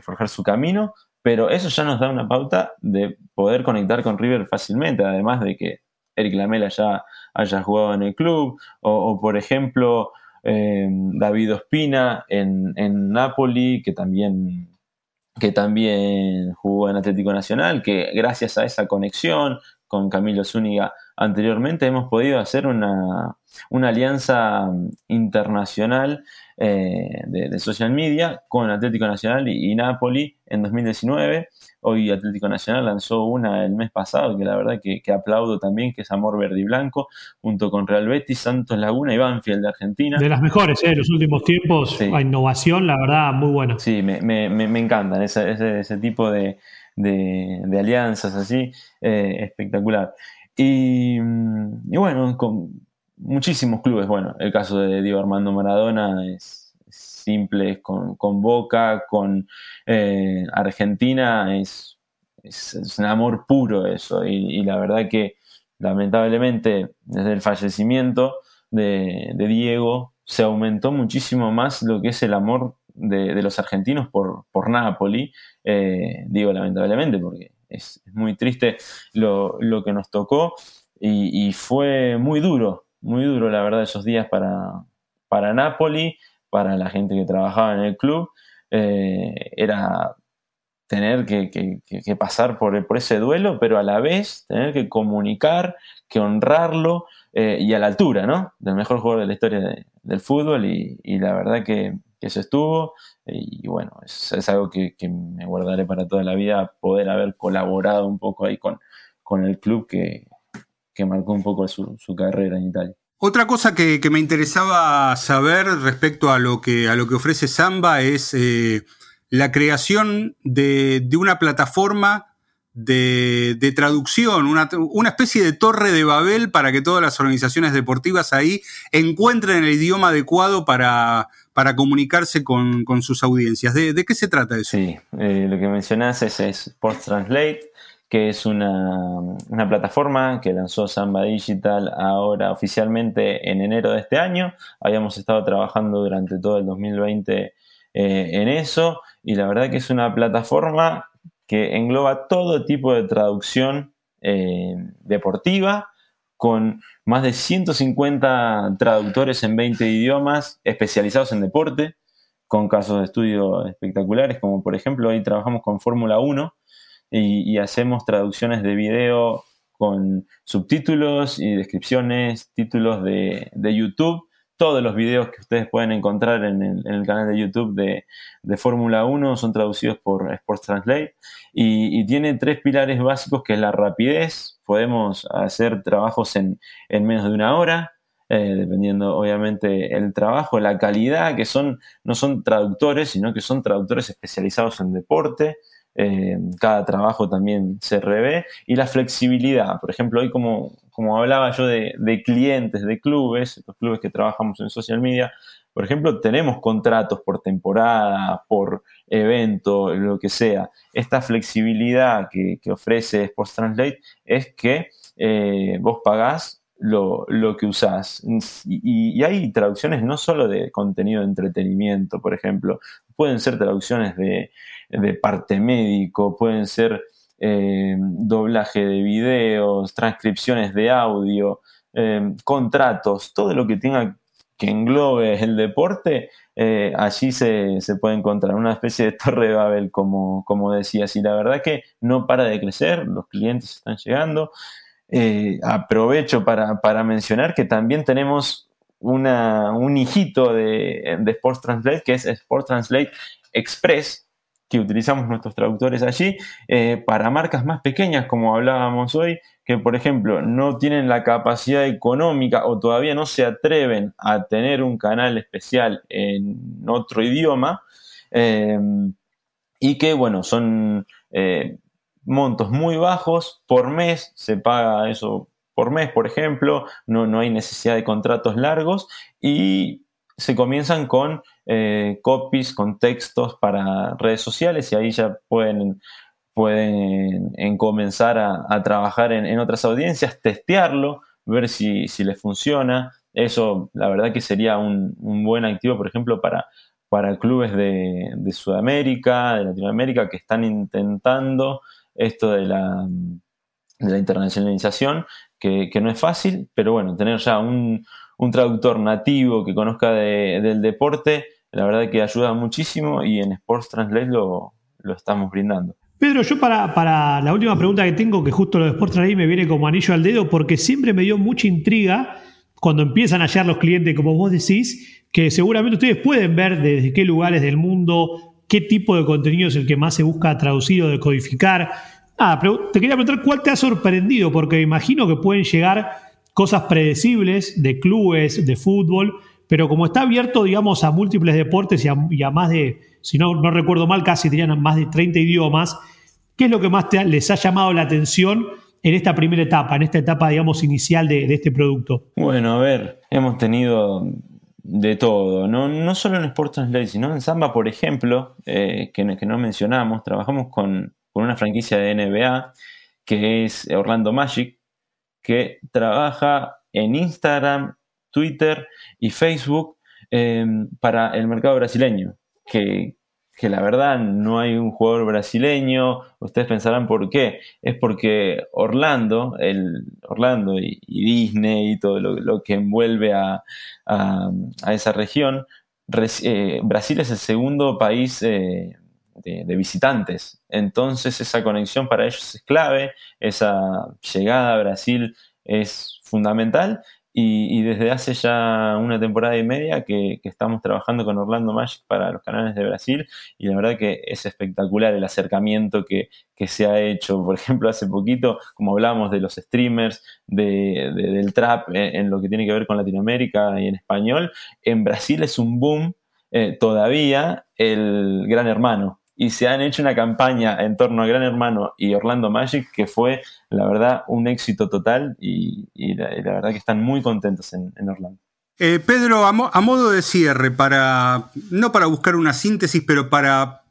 forjar su camino, pero eso ya nos da una pauta de poder conectar con River fácilmente, además de que Eric Lamela ya haya jugado en el club, o por ejemplo, David Ospina en, en, Napoli, que también, que también jugó en Atlético Nacional, que gracias a esa conexión con Camilo Zúñiga anteriormente hemos podido hacer una, alianza internacional eh, de, social media con Atlético Nacional y, y Napoli en 2019 Hoy Atlético Nacional lanzó una el mes pasado, que la verdad que, aplaudo también, que es Amor Verde y Blanco, junto con Real Betis, Santos Laguna y Banfield de Argentina. De las mejores, ¿eh? los últimos tiempos, la innovación, la verdad, muy buena. Sí, me, encantan ese, tipo de, alianzas así, eh, espectacular. Y, y, bueno, con muchísimos clubes, bueno, el caso de Diego Armando Maradona es simples, con, Boca, con eh, Argentina, es, es, un amor puro eso. Y, la verdad que lamentablemente desde el fallecimiento de, Diego se aumentó muchísimo más lo que es el amor de, los argentinos por, por Napoli. Eh, digo lamentablemente porque es, muy triste lo, que nos tocó y, y, fue muy duro, muy duro la verdad esos días para, para Napoli para la gente que trabajaba en el club, eh, era tener que, pasar por, por, ese duelo, pero a la vez tener que comunicar, que honrarlo eh, y a la altura, ¿no? Del mejor jugador de la historia del fútbol y, la verdad que, eso estuvo y bueno, es, algo que, me guardaré para toda la vida, poder haber colaborado un poco ahí con, con el club que, marcó un poco su carrera en Italia. Otra cosa que, me interesaba saber respecto a lo que, a lo que ofrece Samba es eh, la creación de, una plataforma de, traducción, una, especie de torre de Babel para que todas las organizaciones deportivas ahí encuentren el idioma adecuado para, para comunicarse con, sus audiencias. ¿De, qué se trata eso? Sí, eh, lo que mencionas es, Sports Translate, que es una, plataforma que lanzó Samba Digital ahora oficialmente en enero de este año. Habíamos estado trabajando durante todo el 2020 eh, en eso y la verdad que es una plataforma que engloba todo tipo de traducción eh, deportiva con más de 150 traductores en 20 idiomas especializados en deporte, con casos de estudio espectaculares, como por ejemplo hoy trabajamos con Fórmula 1 y, hacemos traducciones de video con subtítulos y descripciones, títulos de, YouTube. Todos los videos que ustedes pueden encontrar en el, canal de YouTube de, Fórmula 1 son traducidos por Sports Translate y, tiene tres pilares básicos que es la rapidez, podemos hacer trabajos en, menos de una hora, eh, dependiendo obviamente el trabajo, la calidad, que son, no son traductores, sino que son traductores especializados en deporte, eh, cada trabajo también se revé, y la flexibilidad. Por ejemplo, hoy como, como hablaba yo de, clientes, de clubes, los clubes que trabajamos en social media, por ejemplo, tenemos contratos por temporada, por evento, lo que sea. Esta flexibilidad que, ofrece Sports Translate es que eh, vos pagás lo, que usás. Y, hay traducciones no solo de contenido de entretenimiento, por ejemplo, pueden ser traducciones de, de parte médico, pueden ser eh, doblaje de videos, transcripciones de audio, eh, contratos, todo lo que tenga que englobe el deporte, eh, allí se, puede encontrar una especie de torre de Babel, como, como decías, y la verdad que no para de crecer, los clientes están llegando. aprovecho para, mencionar que también tenemos una, un hijito de, de Sports Translate, que es Sports Translate Express, que utilizamos nuestros traductores allí, eh, para marcas más pequeñas, como hablábamos hoy, que por ejemplo no tienen la capacidad económica o todavía no se atreven a tener un canal especial en otro idioma, eh, y que bueno, son eh, montos muy bajos por mes, se paga eso por mes, por ejemplo, no, no hay necesidad de contratos largos y se comienzan con eh, copies, con textos para redes sociales y ahí ya pueden, pueden comenzar a, trabajar en, otras audiencias, testearlo, ver si, les funciona. Eso, la verdad que sería un, buen activo, por ejemplo, para, para clubes de, Sudamérica, de Latinoamérica, que están intentando esto de la, de la internacionalización, que, no es fácil, pero bueno, tener ya un, un traductor nativo que conozca del deporte, la verdad que ayuda muchísimo y en Sports Translate lo, estamos brindando. Pedro, yo para, para, la última pregunta que tengo, que justo lo de Sports Translate me viene como anillo al dedo, porque siempre me dio mucha intriga cuando empiezan a hallar los clientes, como vos decís, que seguramente ustedes pueden ver desde qué lugares del mundo, qué tipo de contenido es el que más se busca traducir o decodificar. Ah, te quería preguntar cuál te ha sorprendido, porque imagino que pueden llegar cosas predecibles de clubes, de fútbol, pero como está abierto, digamos, a múltiples deportes y a, más de, si no, recuerdo mal, casi tenían más de 30 idiomas, ¿qué es lo que más les ha llamado la atención en esta primera etapa, en esta etapa, digamos, inicial de, este producto? Bueno, a ver, hemos tenido de todo, no, no solo en Sports Translate, sino en Samba, por ejemplo, eh, que, no mencionamos, trabajamos con una franquicia de NBA que es Orlando Magic, que trabaja en Instagram, Twitter y Facebook em, para el mercado brasileño, que, la verdad no hay un jugador brasileño, ustedes pensarán por qué, es porque Orlando, el, Orlando y, Disney y todo lo, que envuelve a, esa región, eh, Brasil es el segundo país eh, de, visitantes. Entonces esa conexión para ellos es clave, esa llegada a Brasil es fundamental y, desde hace ya una temporada y media que, estamos trabajando con Orlando Magic para los canales de Brasil y la verdad que es espectacular el acercamiento que, se ha hecho. Por ejemplo, hace poquito, como hablábamos de los streamers, del trap en, lo que tiene que ver con Latinoamérica y en español, en Brasil es un boom eh, todavía el Gran Hermano y se han hecho una campaña en torno a Gran Hermano y Orlando Magic que fue, la verdad, un éxito total y, la, verdad que están muy contentos en, Orlando. Eh, Pedro, a, modo de cierre, para no para buscar una síntesis, pero para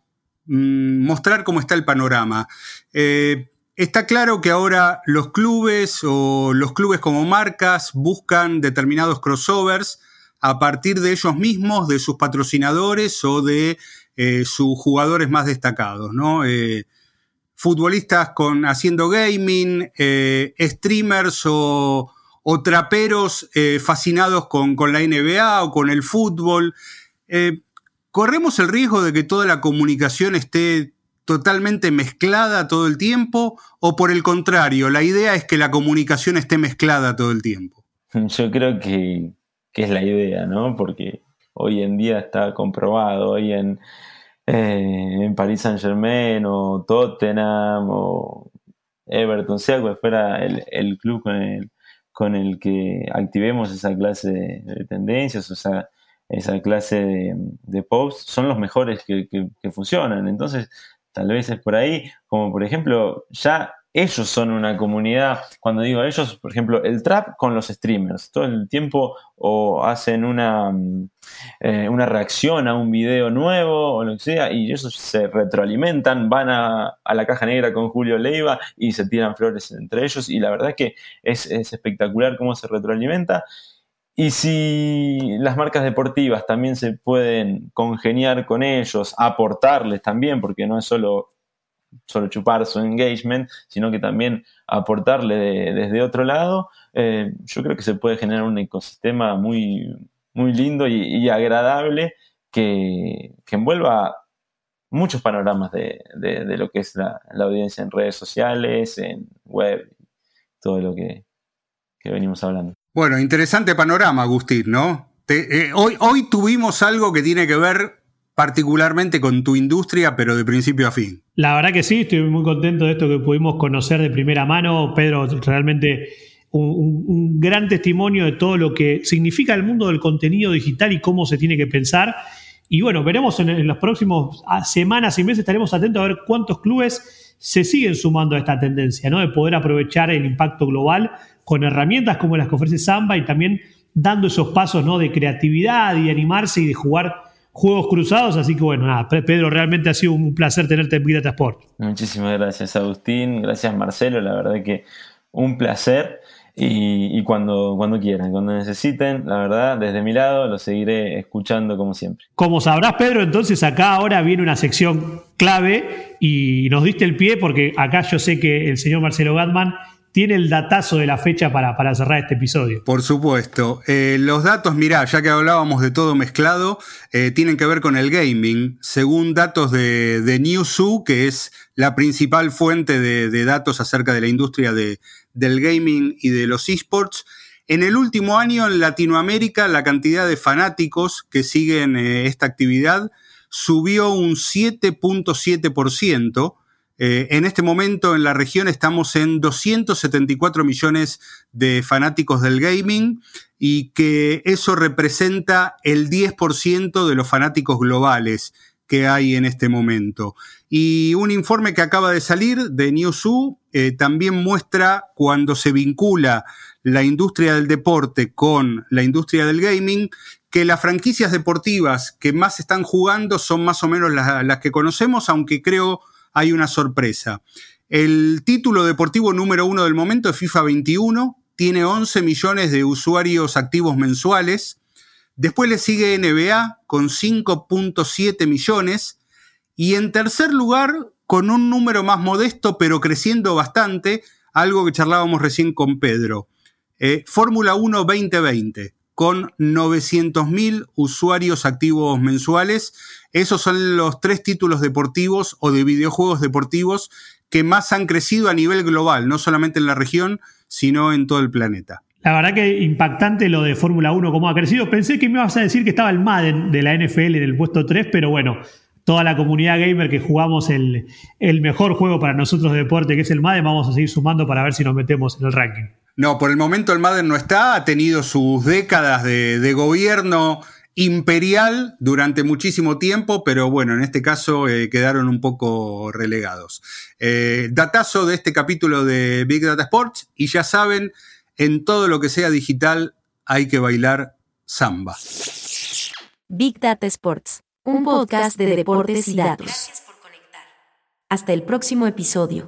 mm, mostrar cómo está el panorama. Eh, Está claro que ahora los clubes o los clubes como marcas buscan determinados crossovers a partir de ellos mismos, de sus patrocinadores o de eh, sus jugadores más destacados, ¿no? Eh, futbolistas con, haciendo gaming, eh, streamers o, traperos fascinados con, con, la NBA o con el fútbol. ¿Corremos el riesgo de que toda la comunicación esté totalmente mezclada todo el tiempo? ¿O por el contrario, la idea es que la comunicación esté mezclada todo el tiempo? Yo creo que, que es la idea, ¿no? Porque hoy en día está comprobado, hoy en, eh, en Saint Germain o Tottenham o Everton, sea cual fuera el, club con el, con el que activemos esa clase de, tendencias, o sea, esa clase de, de son los mejores que, que funcionan. Entonces, tal vez es por ahí, como por ejemplo, ya ellos son una comunidad, cuando digo ellos, por ejemplo, el trap con los streamers, todo el tiempo o hacen una, mm, eh, una reacción a un video nuevo o lo que sea, y ellos se retroalimentan, van a, la caja negra con Julio Leiva y se tiran flores entre ellos, y la verdad es que es, es espectacular cómo se retroalimenta. Y si las marcas deportivas también se pueden congeniar con ellos, aportarles también, porque no es solo solo chupar su engagement, sino que también aportarle desde otro lado, eh, yo creo que se puede generar un ecosistema muy, muy lindo y, agradable que, envuelva muchos panoramas de, lo que es la, audiencia en redes sociales, en web, todo lo que, venimos hablando. Bueno, interesante panorama, Agustín, ¿no? Eh, hoy, hoy tuvimos algo que tiene que ver particularmente con tu industria, pero de principio a fin. La verdad que sí, estoy muy contento de esto que pudimos conocer de primera mano. Pedro, realmente un, gran testimonio de todo lo que significa el mundo del contenido digital y cómo se tiene que pensar. Y bueno, veremos en, las próximas ah, semanas y meses, estaremos atentos a ver cuántos clubes se siguen sumando a esta tendencia, ¿no? De poder aprovechar el impacto global con herramientas como las que ofrece Samba y también dando esos pasos, ¿no? De creatividad y de animarse y de jugar juegos cruzados. Así que bueno, nada, Pedro, realmente ha sido un placer tenerte en Big Data Sport. Muchísimas gracias, Agustín. Gracias, Marcelo. La verdad que un placer. Y, cuando, cuando quieran, cuando necesiten, la verdad, desde mi lado lo seguiré escuchando como siempre. Como sabrás, Pedro, entonces acá ahora viene una sección clave y nos diste el pie porque acá yo sé que el señor Marcelo Gatman tiene el datazo de la fecha para, para cerrar este episodio. Por supuesto. Eh, los datos, mirá, ya que hablábamos de todo mezclado, eh, tienen que ver con el gaming. Según datos de, de Newzoo, que es la principal fuente de, datos acerca de la industria de, del gaming y de los esports, en el último año en Latinoamérica la cantidad de fanáticos que siguen eh, esta actividad subió un 7.7%. Eh, en este momento en la región estamos en 274 millones de fanáticos del gaming y que eso representa el 10% de los fanáticos globales que hay en este momento. Y un informe que acaba de salir de Newzoo eh, también muestra cuando se vincula la industria del deporte con la industria del gaming, que las franquicias deportivas que más están jugando son más o menos las que conocemos, aunque creo hay una sorpresa. El título deportivo número uno del momento es FIFA 21, tiene 11 millones de usuarios activos mensuales. Después le sigue NBA con 5.7 millones. Y en tercer lugar, con un número más modesto, pero creciendo bastante, algo que charlábamos recién con Pedro. Eh, Fórmula 1 2020, con 900.000 usuarios activos mensuales esos son los tres títulos deportivos o de videojuegos deportivos que más han crecido a nivel global, no solamente en la región, sino en todo el planeta. La verdad que impactante lo de Fórmula 1, cómo ha crecido. Pensé que me ibas a decir que estaba el Madden de la NFL en el puesto 3, pero bueno, toda la comunidad gamer que jugamos el, mejor juego para nosotros de deporte, que es el Madden, vamos a seguir sumando para ver si nos metemos en el ranking. No, por el momento el Madden no está, ha tenido sus décadas de, de gobierno imperial durante muchísimo tiempo, pero bueno, en este caso eh, quedaron un poco relegados. Eh, datazo de este capítulo de Big Data Sports y ya saben, en todo lo que sea digital hay que bailar samba. Big Data Sports, un podcast de deportes y datos. Hasta el próximo episodio.